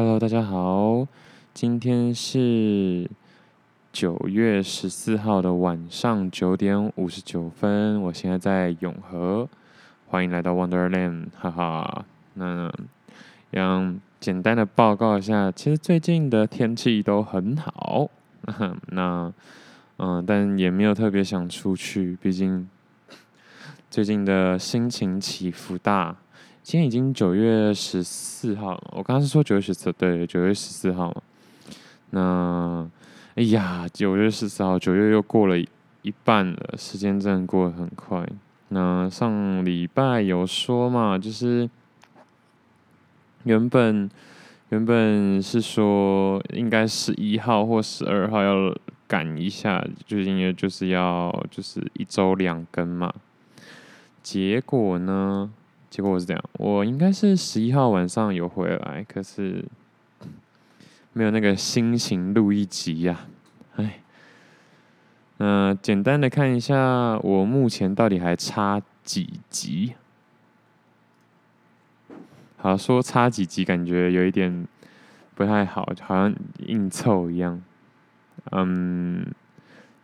Hello，大家好，今天是九月十四号的晚上九点五十九分，我现在在永和，欢迎来到 Wonderland，哈哈。那让简单的报告一下，其实最近的天气都很好，那嗯，但也没有特别想出去，毕竟最近的心情起伏大。今天已经九月十四号了，我刚刚是说九月十四，对，九月十四号嘛。那，哎呀，九月十四号，九月又过了一半了，时间真的过得很快。那上礼拜有说嘛，就是原本原本是说应该十一号或十二号要赶一下，就是因为就是要就是一周两更嘛。结果呢？结果我是这样，我应该是十一号晚上有回来，可是没有那个心情录一集呀、哎，那简单的看一下，我目前到底还差几集？好说差几集，感觉有一点不太好，好像硬凑一样，嗯，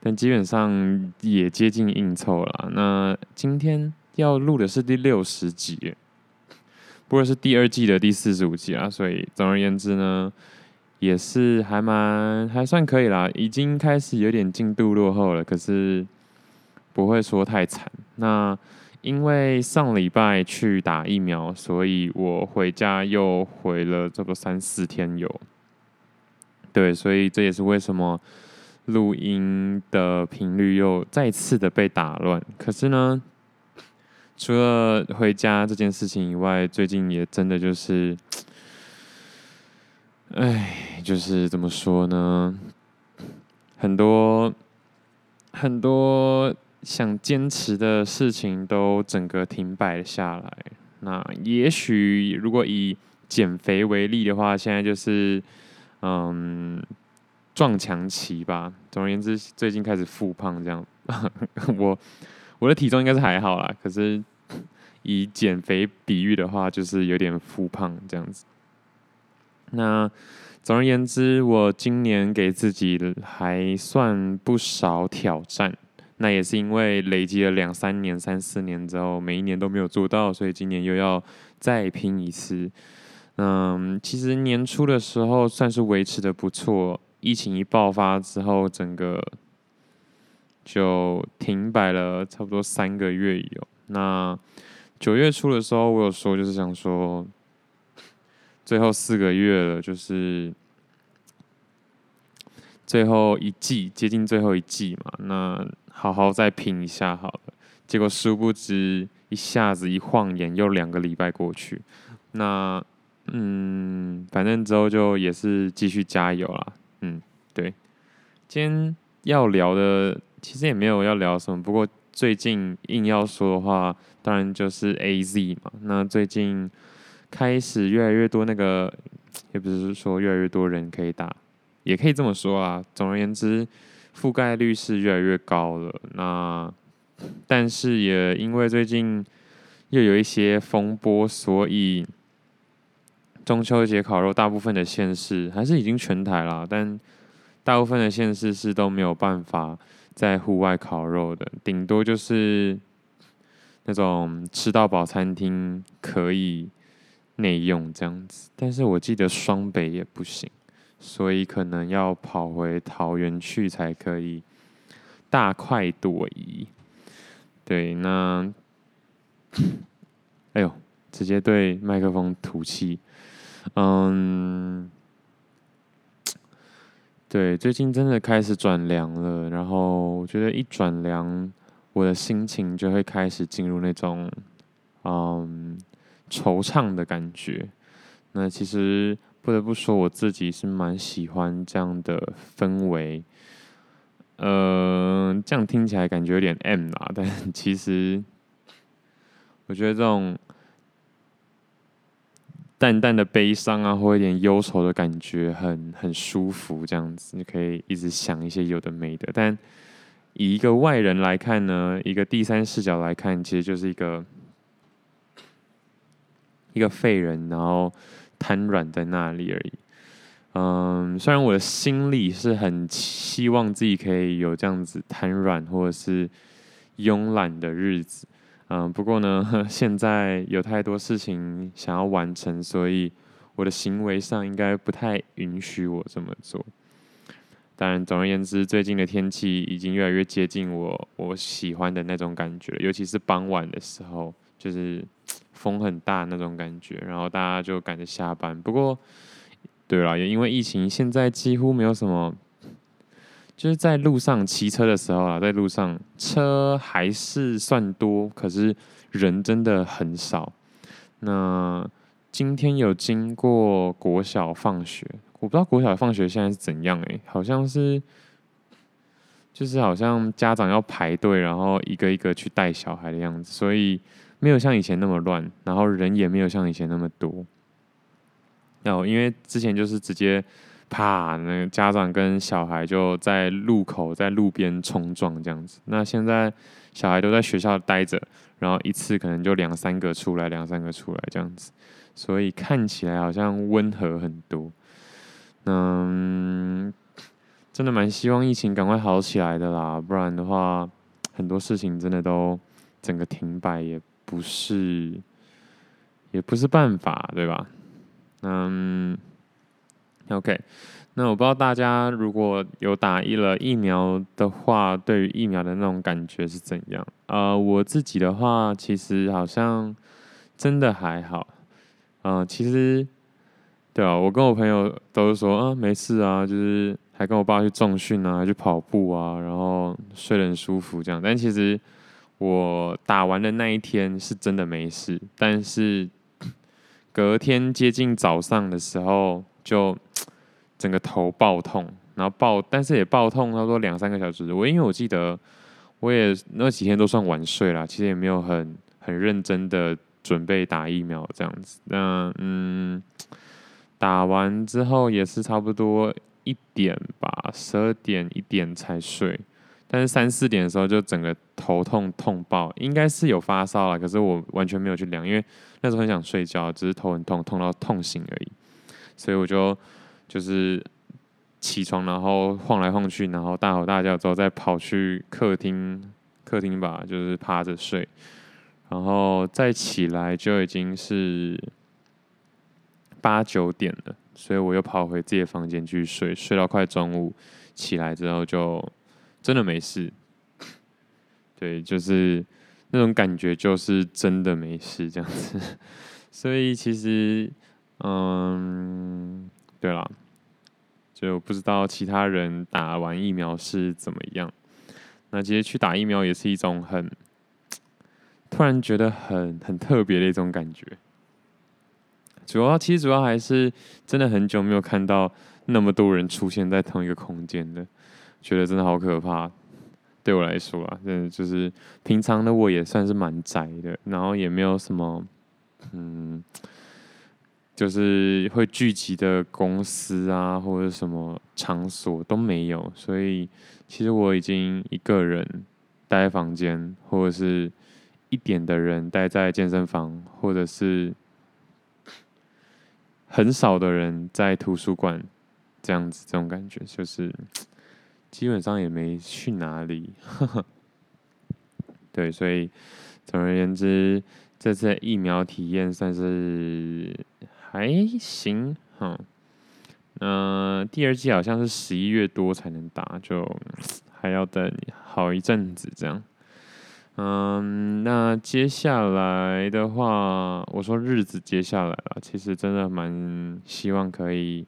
但基本上也接近硬凑了。那今天。要录的是第六十集，不过是第二季的第四十五集啊，所以总而言之呢，也是还蛮还算可以啦，已经开始有点进度落后了，可是不会说太惨。那因为上礼拜去打疫苗，所以我回家又回了差不多三四天有，对，所以这也是为什么录音的频率又再次的被打乱。可是呢。除了回家这件事情以外，最近也真的就是，哎，就是怎么说呢？很多很多想坚持的事情都整个停摆下来。那也许如果以减肥为例的话，现在就是嗯撞墙期吧。总而言之，最近开始复胖这样。我。我的体重应该是还好啦，可是以减肥比喻的话，就是有点复胖这样子。那总而言之，我今年给自己还算不少挑战，那也是因为累积了两三年、三四年之后，每一年都没有做到，所以今年又要再拼一次。嗯，其实年初的时候算是维持的不错，疫情一爆发之后，整个。就停摆了差不多三个月有。那九月初的时候，我有说就是想说，最后四个月了，就是最后一季，接近最后一季嘛。那好好再拼一下好了。结果殊不知，一下子一晃眼又两个礼拜过去。那嗯，反正之后就也是继续加油啦。嗯，对。今天要聊的。其实也没有要聊什么，不过最近硬要说的话，当然就是 AZ 嘛。那最近开始越来越多那个，也不是说越来越多人可以打，也可以这么说啊。总而言之，覆盖率是越来越高了。那但是也因为最近又有一些风波，所以中秋节烤肉大部分的县市还是已经全台了，但大部分的县市是都没有办法。在户外烤肉的，顶多就是那种吃到饱餐厅可以内用这样子，但是我记得双北也不行，所以可能要跑回桃园去才可以大快朵颐。对，那，哎呦，直接对麦克风吐气，嗯。对，最近真的开始转凉了，然后我觉得一转凉，我的心情就会开始进入那种嗯惆怅的感觉。那其实不得不说，我自己是蛮喜欢这样的氛围。嗯、这样听起来感觉有点 M 啦，但其实我觉得这种。淡淡的悲伤啊，或一点忧愁的感觉很，很舒服，这样子你可以一直想一些有的没的。但以一个外人来看呢，一个第三视角来看，其实就是一个一个废人，然后瘫软在那里而已。嗯，虽然我的心里是很希望自己可以有这样子瘫软或者是慵懒的日子，嗯，不过呢，现在有太多事情想要完成，所以我的行为上应该不太允许我这么做。当然，总而言之，最近的天气已经越来越接近我我喜欢的那种感觉，尤其是傍晚的时候，就是 风很大那种感觉，然后大家就赶着下班。不过，对了，也因为疫情，现在几乎没有什么，就是在路上骑车的时候啊，在路上车还是算多，可是人真的很少。那今天有经过国小放学。我不知道国小放学现在是怎样诶、好像是，就是好像家长要排队，然后一个一个去带小孩的样子，所以没有像以前那么乱，然后人也没有像以前那么多。然后因为之前就是直接啪，那个家长跟小孩就在路口在路边冲撞这样子。那现在小孩都在学校待着，然后一次可能就两三个出来，两三个出来这样子，所以看起来好像温和很多。嗯，真的蛮希望疫情赶快好起来的啦，不然的话，很多事情真的都整个停摆也不是，也不是办法，对吧？嗯，OK，那我不知道大家如果有打疫了疫苗的话，对于疫苗的那种感觉是怎样？呃，我自己的话，其实好像真的还好，嗯、呃，其实。对啊，我跟我朋友都是说啊，没事啊，就是还跟我爸去重训啊，去跑步啊，然后睡得很舒服这样。但其实我打完的那一天是真的没事，但是隔天接近早上的时候，就整个头爆痛，然后爆，但是也爆痛差不多两三个小时。我因为我记得我也那几天都算晚睡啦，其实也没有很很认真的准备打疫苗这样子。那嗯。打完之后也是差不多一点吧，十二点一点才睡，但是三四点的时候就整个头痛痛爆，应该是有发烧了，可是我完全没有去量，因为那时候很想睡觉，只是头很痛，痛到痛醒而已，所以我就就是起床，然后晃来晃去，然后大吼大叫之后再跑去客厅，客厅吧，就是趴着睡，然后再起来就已经是。八九点了，所以我又跑回自己的房间去睡，睡到快中午，起来之后就真的没事。对，就是那种感觉，就是真的没事这样子。所以其实，嗯，对啦，就不知道其他人打完疫苗是怎么样。那其实去打疫苗也是一种很突然觉得很很特别的一种感觉。主要其实主要还是真的很久没有看到那么多人出现在同一个空间的，觉得真的好可怕。对我来说啊，真的就是平常的我也算是蛮宅的，然后也没有什么，嗯，就是会聚集的公司啊或者什么场所都没有，所以其实我已经一个人待在房间，或者是一点的人待在健身房，或者是。很少的人在图书馆这样子，这种感觉就是 基本上也没去哪里。对，所以总而言之，这次疫苗体验算是还行。哈，嗯，第二季好像是十一月多才能打，就 还要等好一阵子这样。嗯，那接下来的话，我说日子接下来了，其实真的蛮希望可以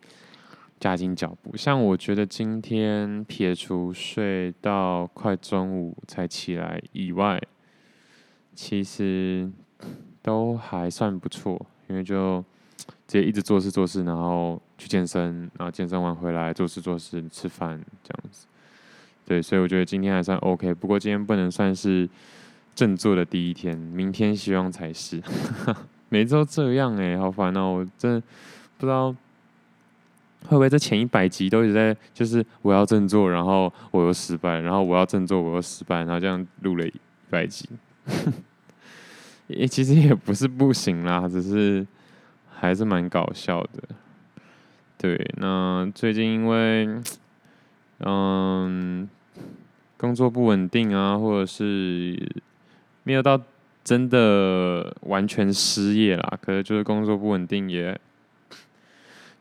加紧脚步。像我觉得今天撇除睡到快中午才起来以外，其实都还算不错，因为就直接一直做事做事，然后去健身，然后健身完回来做事做事吃饭这样子。对，所以我觉得今天还算 OK。不过今天不能算是振作的第一天，明天希望才是。每周这样哎、欸，好烦哦！我真的不知道会不会在前一百集都一直在，就是我要振作，然后我又失败，然后我要振作，我又失败，然后这样录了一百集。也其实也不是不行啦，只是还是蛮搞笑的。对，那最近因为嗯工作不稳定啊，或者是没有到真的完全失业啦，可是就是工作不稳定也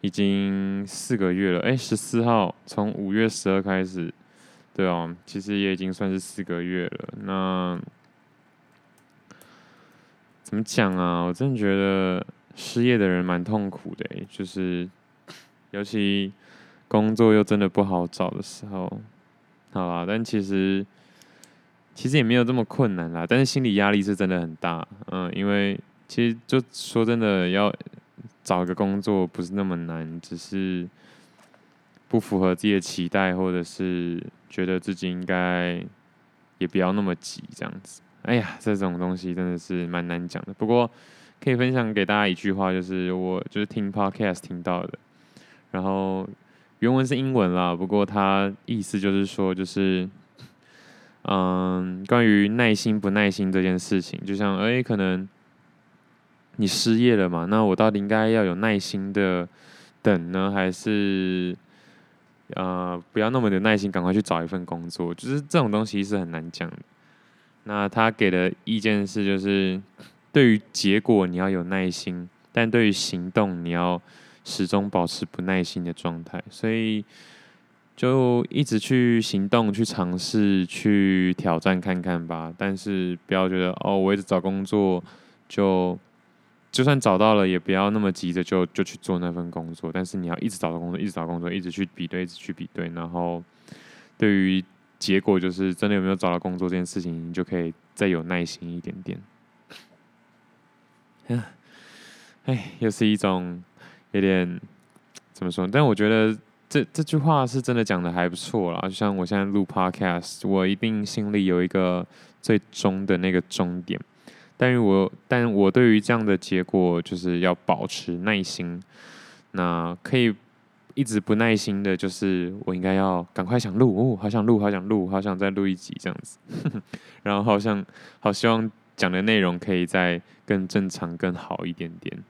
已经四个月了。哎，十四号从五月十二开始，对哦，其实也已经算是四个月了。那怎么讲啊？我真的觉得失业的人蛮痛苦的，就是。尤其工作又真的不好找的时候，好啦，但其实其实也没有这么困难啦，但是心理压力是真的很大，嗯，因为其实就说真的，要找个工作不是那么难，只是不符合自己的期待，或者是觉得自己应该也不要那么急这样子。哎呀，这种东西真的是蛮难讲的。不过可以分享给大家一句话，就是我就是听 podcast 听到的。然后原文是英文啦，不过它意思就是说，就是嗯，关于耐心不耐心这件事情，就像哎，可能你失业了嘛，那我到底应该要有耐心的等呢，还是呃不要那么的耐心，赶快去找一份工作？就是这种东西是很难讲的。那他给的意见是，就是对于结果你要有耐心，但对于行动你要。始终保持不耐心的状态，所以就一直去行动、去尝试、去挑战看看吧。但是不要觉得哦，我一直找工作，就就算找到了，也不要那么急着就就去做那份工作。但是你要一直找到工作，一直找工作，一直去比对，一直去比对。然后对于结果，就是真的有没有找到工作这件事情，你就可以再有耐心一点点。哎，又是一种。有点怎么说？但我觉得这这句话是真的讲的还不错啦。就像我现在录 Podcast，我一定心里有一个最终的那个终点。但是我但我对于这样的结果，就是要保持耐心。那可以一直不耐心的，就是我应该要赶快想录哦，好想录，好想录，好想再录一集这样子。然后好像好希望讲的内容可以再更正常、更好一点点。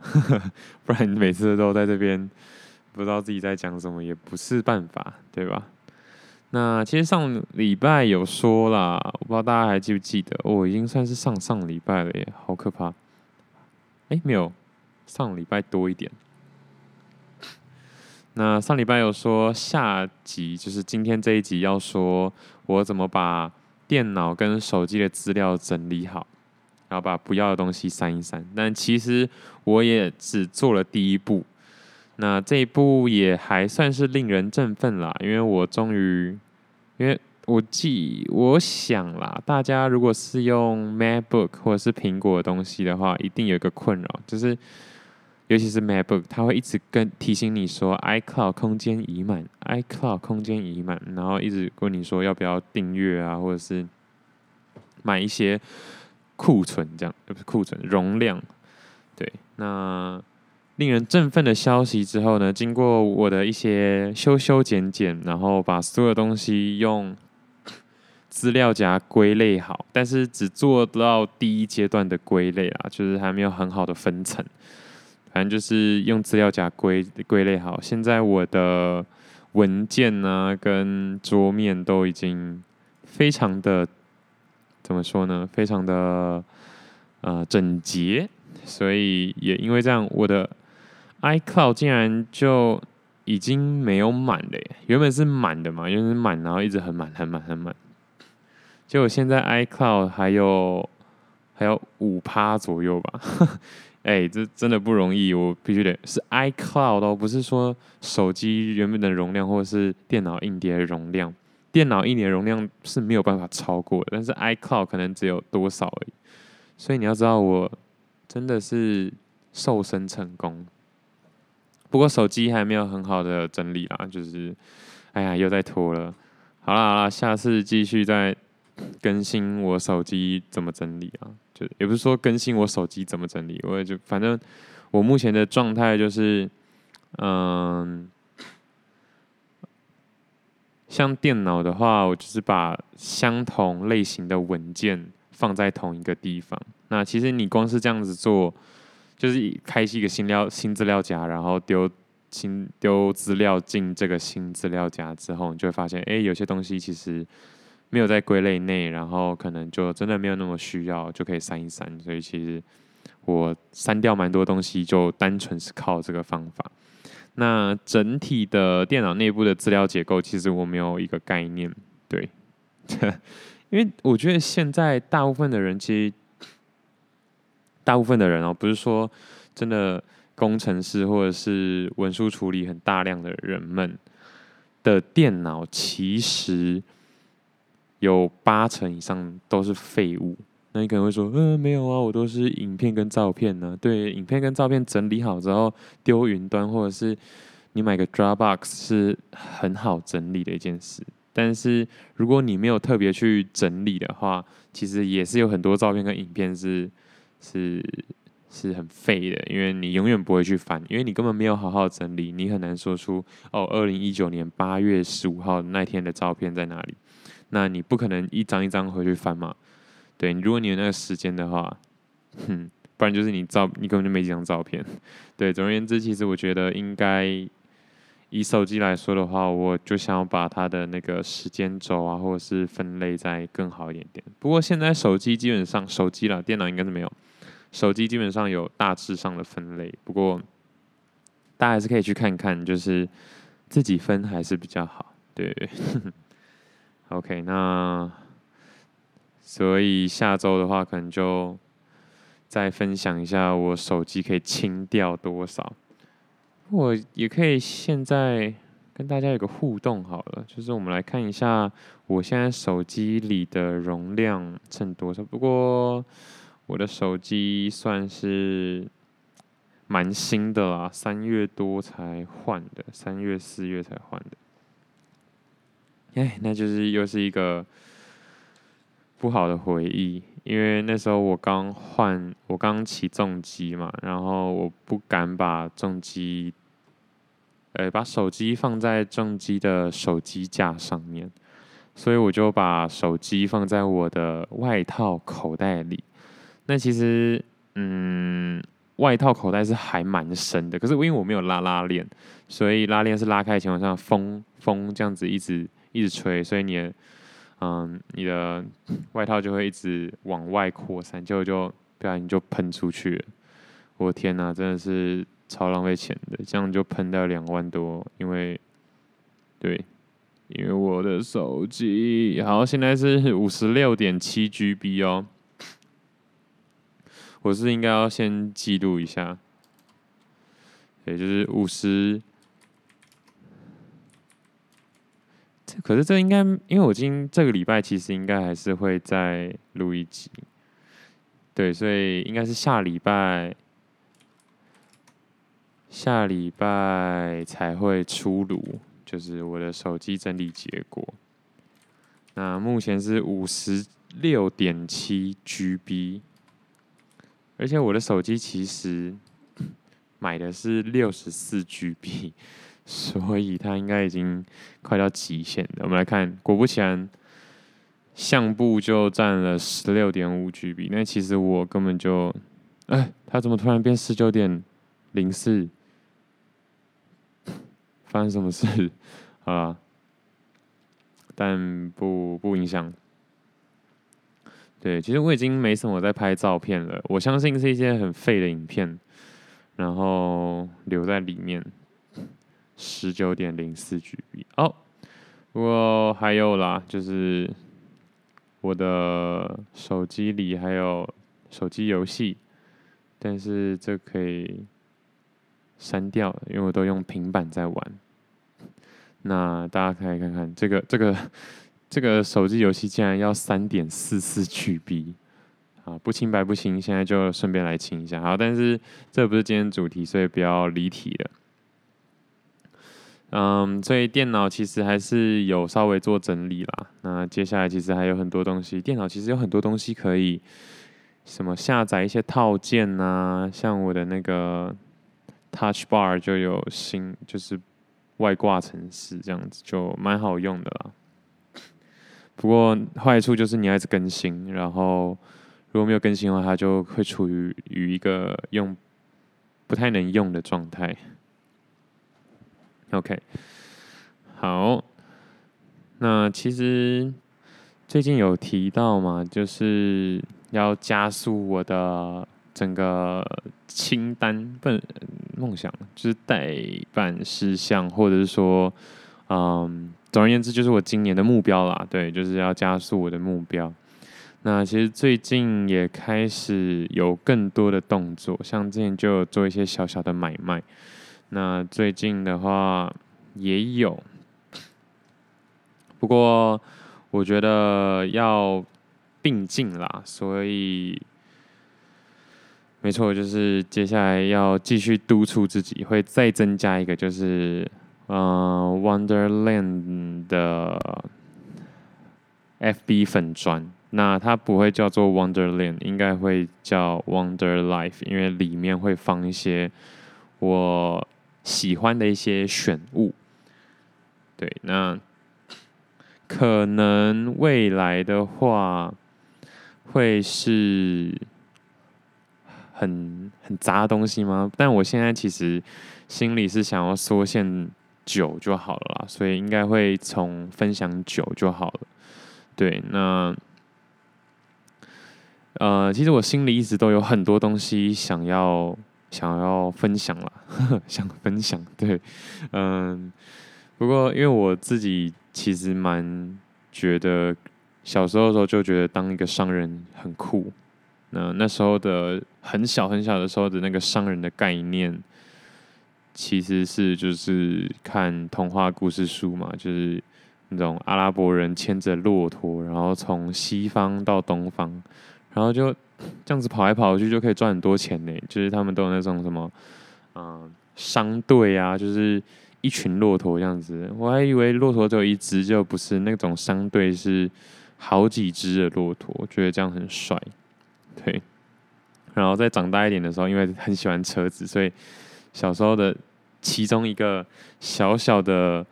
不然你每次都在这边不知道自己在讲什么，也不是办法，对吧？那其实上礼拜有说啦，我不知道大家还记不记得，我、已经算是上上礼拜了耶，好可怕！哎，没有，上礼拜多一点。那上礼拜有说下集就是今天这一集要说我怎么把电脑跟手机的资料整理好。然后把不要的东西删一删，但其实我也只做了第一步，那这一步也还算是令人振奋啦，因为我终于，因为我记，我想啦，大家如果是用 MacBook 或者是苹果的东西的话，一定有一个困扰，就是尤其是 MacBook，它会一直跟提醒你说 iCloud 空间已满，iCloud 空间已满，然后一直问你说要不要订阅啊，或者是买一些。库存这样，不是库存容量，对。那令人振奋的消息之后呢，经过我的一些修修剪剪，然后把所有东西用资料夹归类好，但是只做到第一阶段的归类啊，就是还没有很好的分层。反正就是用资料夹归归类好。现在我的文件呢，跟桌面都已经非常的。怎么说呢？非常的呃整洁，所以也因为这样，我的 iCloud 竟然就已经没有满了。原本是满的嘛，原本是满，然后一直很满、很满、很满。结果现在 iCloud 还有还有五趴左右吧。哎，这真的不容易，我必须得是 iCloud 哦，不是说手机原本的容量或者是电脑硬碟的容量。电脑一年容量是没有办法超过的，但是 iCloud 可能只有多少而已。所以你要知道，我真的是瘦身成功。不过手机还没有很好的整理啦，就是哎呀，又在拖了。好啦好啦，下次继续再更新我手机怎么整理啊？就也不是说更新我手机怎么整理，我也就反正我目前的状态就是，嗯。像电脑的话，我就是把相同类型的文件放在同一个地方。那其实你光是这样子做，就是开启一个新料新资料夹，然后丢新丢资料进这个新资料夹之后，你就会发现，哎，有些东西其实没有在归类内，然后可能就真的没有那么需要，就可以删一删。所以其实我删掉蛮多东西，就单纯是靠这个方法。那整体的电脑内部的资料结构，其实我没有一个概念，对，因为我觉得现在大部分的人，其实大部分的人哦，不是说真的工程师或者是文书处理很大量的人们的电脑，其实有八成以上都是废物。那你可能会说，嗯，没有啊，我都是影片跟照片呢。对，影片跟照片整理好之后丢云端，或者是你买个 Dropbox 是很好整理的一件事。但是如果你没有特别去整理的话，其实也是有很多照片跟影片是是是很废的，因为你永远不会去翻，因为你根本没有好好整理，你很难说出哦，二零一九年八月十五号那天的照片在哪里。那你不可能一张一张回去翻嘛。对，如果你有那个时间的话，哼，不然就是你照，你根本就没几张照片。对，总而言之，其实我觉得应该以手机来说的话，我就想要把它的那个时间轴啊，或者是分类再更好一点点。不过现在手机基本上，手机啦，电脑应该是没有。手机基本上有大致上的分类，不过大家还是可以去看看，就是自己分还是比较好。对 ，OK，那。所以下周的话，可能就再分享一下我手机可以清掉多少。我也可以现在跟大家有个互动好了，就是我们来看一下我现在手机里的容量剩多少。不过我的手机算是蛮新的啦，三月多才换的，三月四月才换的。哎，那就是又是一个。不好的回忆，因为那时候我刚换，我刚起重机嘛，然后我不敢把重机，呃，把手机放在重机的手机架上面，所以我就把手机放在我的外套口袋里。那其实，嗯，外套口袋是还蛮深的，可是因为我没有拉拉链，所以拉链是拉开的情况下，风风这样子一直一直吹，所以你的。嗯，你的外套就会一直往外扩散，结果就不然你就喷出去了。我天哪，真的是超浪费钱的，这样就喷掉两万多。因为，对，因为我的手机好，现在是五十六点七 GB 哦。我是应该要先记录一下，也就是五十。可是这应该，因为我今这个礼拜其实应该还是会再录一集，对，所以应该是下礼拜，下礼拜才会出炉，就是我的手机整理结果。那目前是五十六点七 GB，而且我的手机其实买的是六十四 GB。所以他应该已经快到极限了。我们来看，果不其然，相簿就占了十六点五 GB。那其实我根本就，哎，他怎么突然变十九点零四？发生什么事？啊？但不不影响。对，其实我已经没什么在拍照片了。我相信是一些很废的影片，然后留在里面。十九点零四 GB 哦，不过还有啦，就是我的手机里还有手机游戏，但是这可以删掉，因为我都用平板在玩。那大家可以看看这个这个这个手机游戏竟然要三点四四 GB 啊！不清白不清，现在就顺便来清一下。好，但是这不是今天主题，所以不要离题了。嗯，所以电脑其实还是有稍微做整理啦。那接下来其实还有很多东西，电脑其实有很多东西可以什么下载一些套件啊，像我的那个 Touch Bar 就有新，就是外挂程式这样子，就蛮好用的啦。不过坏处就是你要一直更新，然后如果没有更新的话，它就会处于于一个用不太能用的状态。OK，好，那其实最近有提到嘛，就是要加速我的整个清单，不梦想就是待办事项，或者是说，嗯，总而言之，就是我今年的目标啦。对，就是要加速我的目标。那其实最近也开始有更多的动作，像之前就做一些小小的买卖。那最近的话也有，不过我觉得要并进啦，所以没错，就是接下来要继续督促自己，会再增加一个，就是呃，Wonderland 的 FB 粉砖。那它不会叫做 Wonderland，应该会叫 Wonder Life，因为里面会放一些我。喜欢的一些选物，对，那可能未来的话会是很很杂的东西吗？但我现在其实心里是想要缩限酒就好了，所以应该会从分享酒就好了。对，那呃，其实我心里一直都有很多东西想要。想要分享了，想分享，对，嗯，不过因为我自己其实蛮觉得小时候的时候就觉得当一个商人很酷，那那时候的很小很小的时候的那个商人的概念，其实是就是看童话故事书嘛，就是那种阿拉伯人牵着骆驼，然后从西方到东方，然后就。这样子跑来跑去就可以赚很多钱呢，就是他们都有那种什么，嗯、商队啊，就是一群骆驼这样子。我还以为骆驼只有一只，就不是那种商队是好几只的骆驼，觉得这样很帅。对，然后再长大一点的时候，因为很喜欢车子，所以小时候的其中一个小小的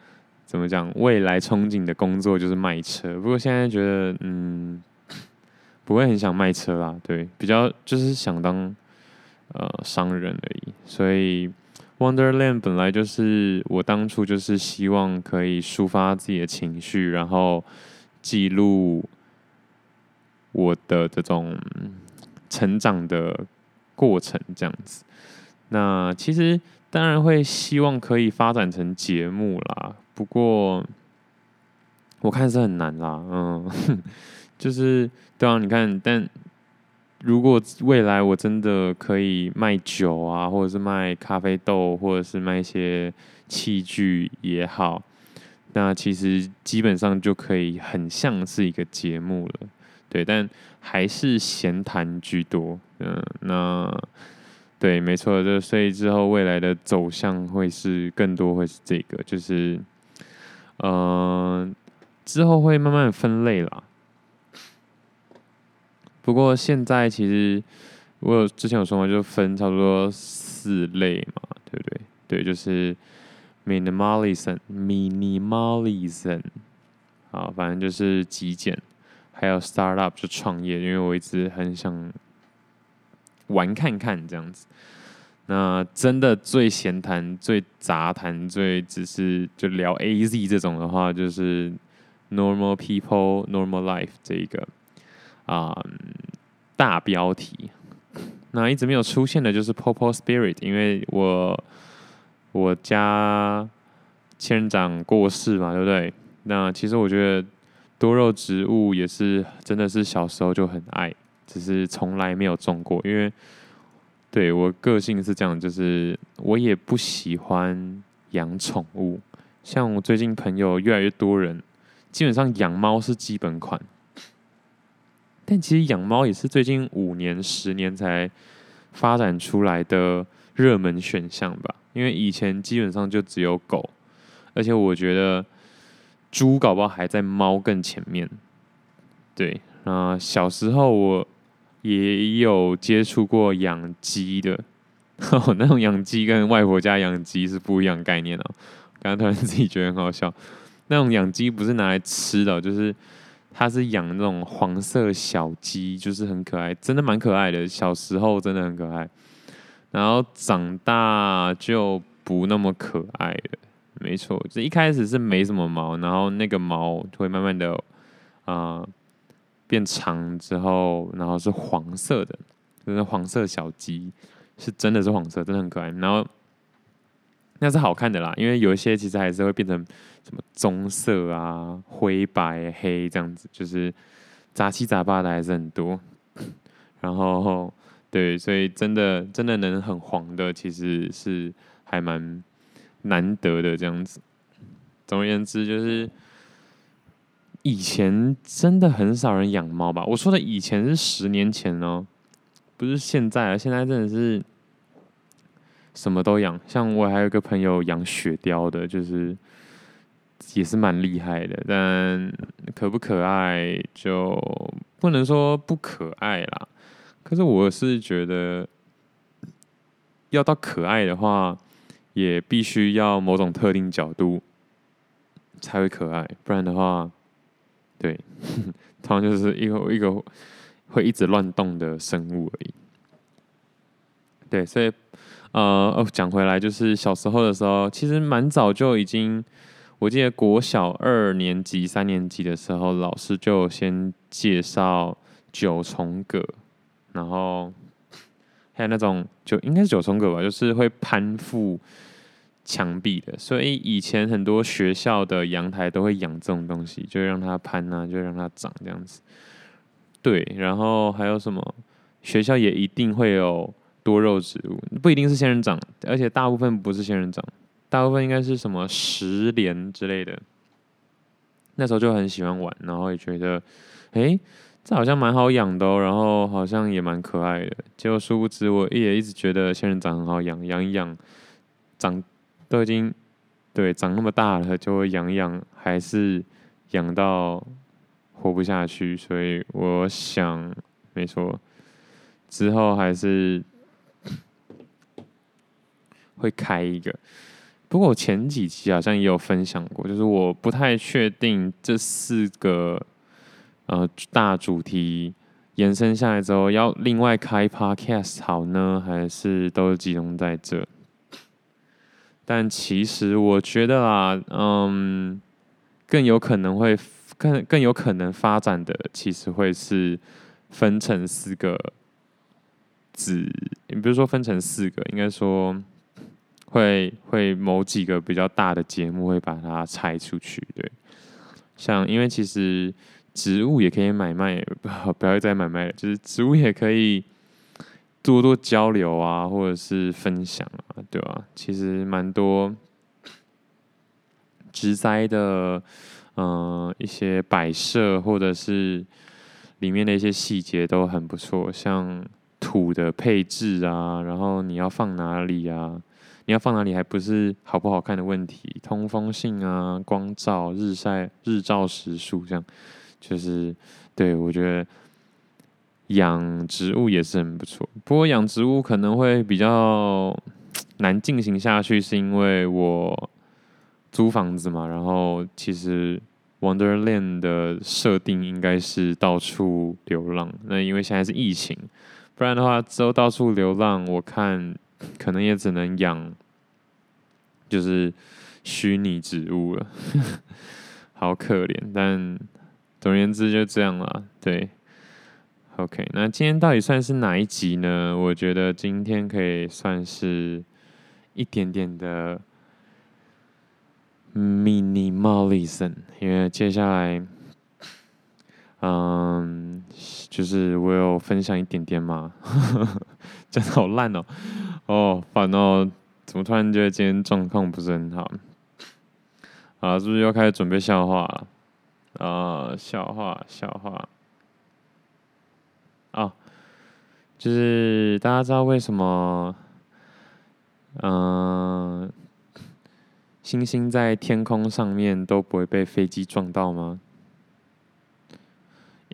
怎么讲，未来憧憬的工作就是卖车。不过现在觉得，嗯。不会很想卖车啦，对，比较就是想当呃商人而已。所以 Wonderland 本来就是我当初就是希望可以抒发自己的情绪，然后记录我的这种成长的过程，这样子。那其实当然会希望可以发展成节目啦，不过我看是很难啦，嗯。就是对啊，你看，但如果未来我真的可以卖酒啊，或者是卖咖啡豆，或者是卖一些器具也好，那其实基本上就可以很像是一个节目了，对，但还是闲谈居多，嗯，那对，没错，就所以之后未来的走向会是更多会是这个，就是嗯、之后会慢慢分类啦。不过现在其实我有之前有说嘛，就分差不多四类嘛，对不对？对，就是 minimalism、minimalism，啊，反正就是极简，还有 startup 就创业，因为我一直很想玩看看这样子。那真的最闲谈、最杂谈、最只是就聊 AZ 这种的话，就是 normal people、normal life 这一个。啊、大标题，那一直没有出现的就是 Popo Spirit，因为我我家仙人掌过世嘛，对不对？那其实我觉得多肉植物也是真的是小时候就很爱，只是从来没有种过，因为对我个性是这样，就是我也不喜欢养宠物，像我最近朋友越来越多人，基本上养猫是基本款。但其实养猫也是最近五年、十年才发展出来的热门选项吧？因为以前基本上就只有狗，而且我觉得猪搞不好还在猫更前面。对，啊，小时候我也有接触过养鸡的，那种养鸡跟外婆家养鸡是不一样概念哦。刚刚突然自己觉得很好笑，那种养鸡不是拿来吃的，就是。他是养那种黄色小鸡，就是很可爱，真的蛮可爱的。小时候真的很可爱。然后长大就不那么可爱了。没错，就一开始是没什么毛，然后那个毛就会慢慢的啊、变长之后，然后是黄色的，就是黄色小鸡，是真的是黄色，真的很可爱。然后那是好看的啦，因为有一些其实还是会变成什么棕色啊、灰白黑这样子，就是杂七杂八的还是很多。然后对，所以真的真的能很黄的，其实是还蛮。难得的这样子，总而言之，就是以前真的很少人养猫吧？我说的以前是十年前哦，不是现在啊！现在真的是什么都养，像我还有一个朋友养雪貂的，就是也是蛮厉害的。但可不可爱就不能说不可爱啦。可是我是觉得要到可爱的话。也必须要某种特定角度才会可爱，不然的话，对，通常就是一个一个会一直乱动的生物而已。对，所以呃哦，讲回来，就是小时候的时候，其实蛮早就已经，我记得国小二年级、三年级的时候，老师就先介绍九重葛，然后还有那种就应该是九重葛吧，就是会攀附。墙壁的，所以以前很多学校的阳台都会养这种东西，就让它攀啊，就让它长这样子。对，然后还有什么？学校也一定会有多肉植物，不一定是仙人掌，而且大部分不是仙人掌，大部分应该是什么石莲之类的。那时候就很喜欢玩，然后也觉得，诶，这好像蛮好养的哦，然后好像也蛮可爱的。结果殊不知，我也一直觉得仙人掌很好养，养一养长。都已经对长那么大了，就会养一养，还是养到活不下去。所以我想，没错，之后还是会开一个。不过我前几期好像也有分享过，就是我不太确定这四个呃大主题延伸下来之后，要另外开 podcast 好呢，还是都集中在这？但其实我觉得啊，嗯，更有可能会更更有可能发展的，其实会是分成四个子，你比如说分成四个，应该说会会某几个比较大的节目会把它拆出去，对。像因为其实植物也可以买卖，不 不要再买卖了，就是植物也可以。多多交流啊，或者是分享啊，对吧？其实蛮多植栽的，嗯、一些摆设或者是里面的一些细节都很不错，像土的配置啊，然后你要放哪里啊？你要放哪里还不是好不好看的问题，通风性啊，光照、日晒、日照时数这样，就是对我觉得。养植物也是很不错，不过养植物可能会比较 难进行下去，是因为我租房子嘛。然后其实 Wonderland 的设定应该是到处流浪，那因为现在是疫情，不然的话之后到处流浪，我看可能也只能养就是虚拟植物了，好可怜。但总而言之就这样啦，对。OK，那今天到底算是哪一集呢？我觉得今天可以算是一点点的 minimalism，因为接下来，嗯，就是我有分享一点点嘛，真的好烂哦，哦，烦哦，怎么突然觉得今天状况不是很好？啊，是不是又开始准备笑话了？啊，笑话，笑话。啊，就是大家知道为什么，嗯、星星在天空上面都不会被飞机撞到吗？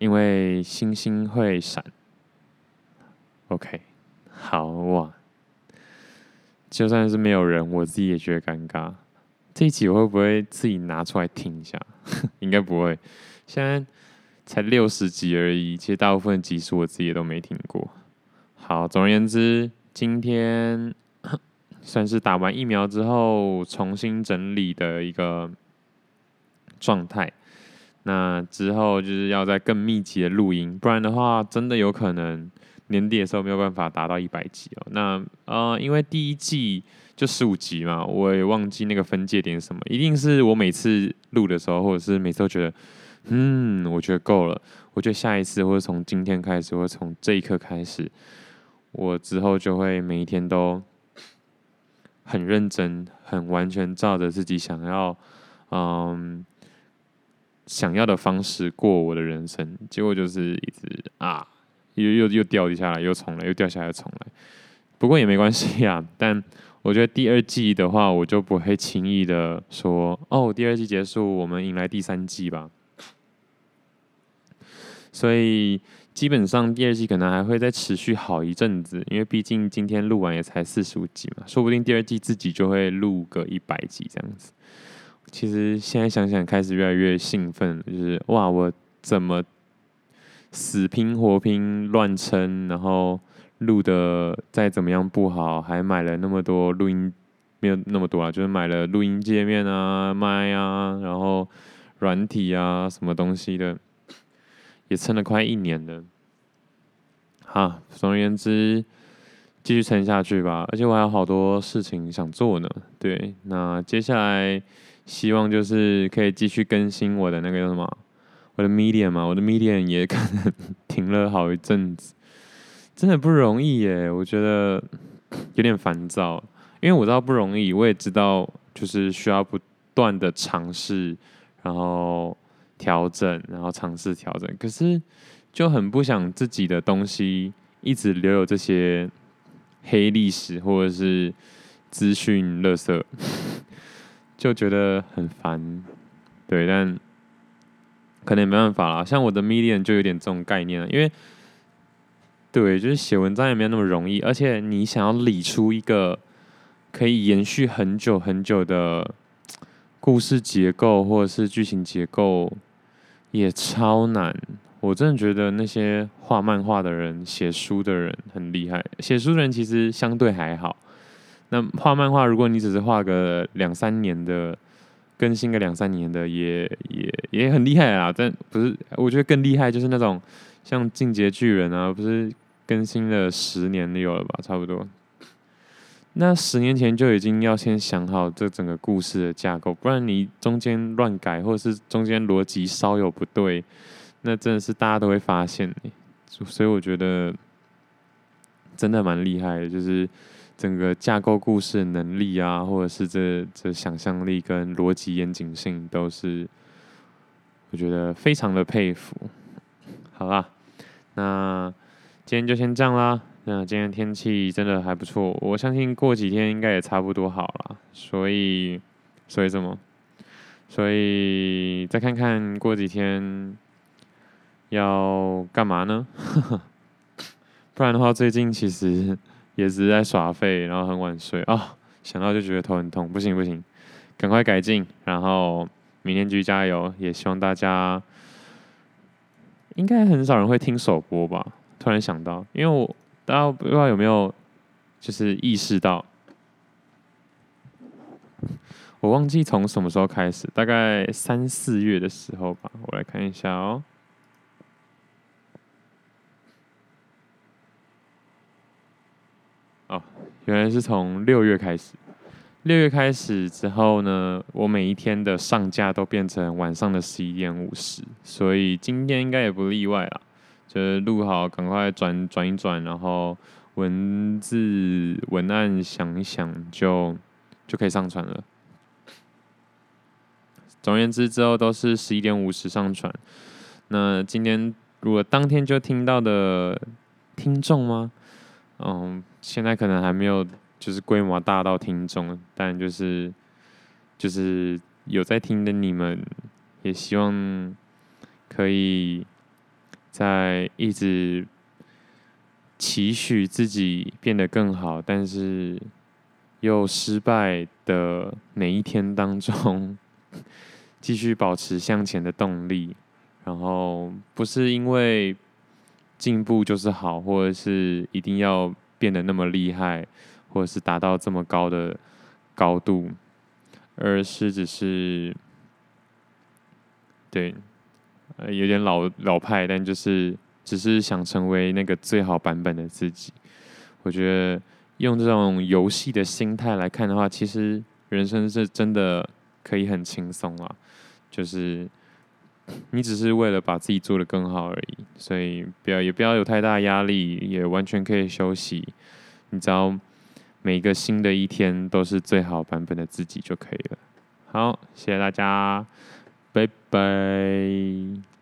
因为星星会闪。OK，好哇。就算是没有人，我自己也觉得尴尬。这一集我会不会自己拿出来听一下？应该不会。现在。才六十集而已，其实大部分集数我自己也都没听过。好，总而言之，今天 算是打完疫苗之后重新整理的一个状态。那之后就是要再更密集的录音，不然的话，真的有可能年底的时候没有办法达到一百集哦。那呃，因为第一季就十五集嘛，我也忘记那个分界点什么，一定是我每次录的时候，或者是每次都觉得，嗯，我觉得够了。我觉得下一次，或者从今天开始，或者从这一刻开始，我之后就会每一天都很认真、很完全照着自己想要，嗯。想要的方式过我的人生，结果就是一直啊，又又又掉下来，又重来，又掉下来，又重来。不过也没关系啊。但我觉得第二季的话，我就不会轻易的说哦，第二季结束，我们迎来第三季吧。所以基本上第二季可能还会再持续好一阵子，因为毕竟今天录完也才四十五集嘛，说不定第二季自己就会录个一百集这样子。其实现在想想，开始越来越兴奋，就是哇，我怎么死拼活拼乱撑，然后录的再怎么样不好，还买了那么多录音，没有那么多啊，就是买了录音界面啊、麦啊，然后软体啊，什么东西的，也撑了快一年了。哈，总而言之，继续撑下去吧。而且我还有好多事情想做呢。对，那接下来。希望就是可以继续更新我的那个叫什么，我的 Medium 嘛，我的 Medium 也可能停了好一阵子，真的不容易耶，我觉得有点烦躁，因为我知道不容易，我也知道就是需要不断的尝试，然后调整，然后尝试调整，可是就很不想自己的东西一直留有这些黑历史或者是资讯垃圾。就觉得很烦，对，但可能也没办法啦。像我的 Medium 就有点这种概念了，因为对，就是写文章也没有那么容易，而且你想要理出一个可以延续很久很久的故事结构或者是剧情结构，也超难。我真的觉得那些画漫画的人、写书的人很厉害，写书的人其实相对还好。那画漫画，如果你只是画个两三年的，更新个两三年的也，也也很厉害啊。但不是，我觉得更厉害就是那种像《进阶巨人》啊，不是更新了十年的有了吧？差不多。那十年前就已经要先想好这整个故事的架构，不然你中间乱改，或者是中间逻辑稍有不对，那真的是大家都会发现。所以我觉得真的蛮厉害的，就是。整个架构故事能力啊，或者是这这想象力跟逻辑严谨性，都是我觉得非常的佩服。好啦，那今天就先这样啦。那今天天气真的还不错，我相信过几天应该也差不多好了。所以，所以什么？所以再看看过几天要干嘛呢？不然的话，最近其实。也只是在耍废，然后很晚睡啊、想到就觉得头很痛，不行不行，赶快改进，然后明天继续加油，也希望大家应该很少人会听首播吧？突然想到，因为我大家不知道有没有就是意识到，我忘记从什么时候开始，大概三四月的时候吧，我来看一下。哦，原来是从六月开始。六月开始之后呢，我每一天的上架都变成晚上的十一点五十，所以今天应该也不例外啦。就是录好，赶快转转一转，然后文字文案想一想就，就就可以上传了。总而言之，之后都是十一点五十上传。那今天如果当天就听到的听众吗？嗯。现在可能还没有，就是规模大到听众，但就是就是有在听的你们，也希望可以在一直期许自己变得更好，但是又失败的每一天当中，继续保持向前的动力，然后不是因为进步就是好，或者是一定要。变得那么厉害，或者是达到这么高的高度，而是只是，对，呃，有点老老派，但就是只是想成为那个最好版本的自己。我觉得用这种游戏的心态来看的话，其实人生是真的可以很轻松啊，就是。你只是为了把自己做得更好而已，所以不要也不要有太大压力，也完全可以休息。你只要每个新的一天都是最好版本的自己就可以了。好，谢谢大家，拜拜。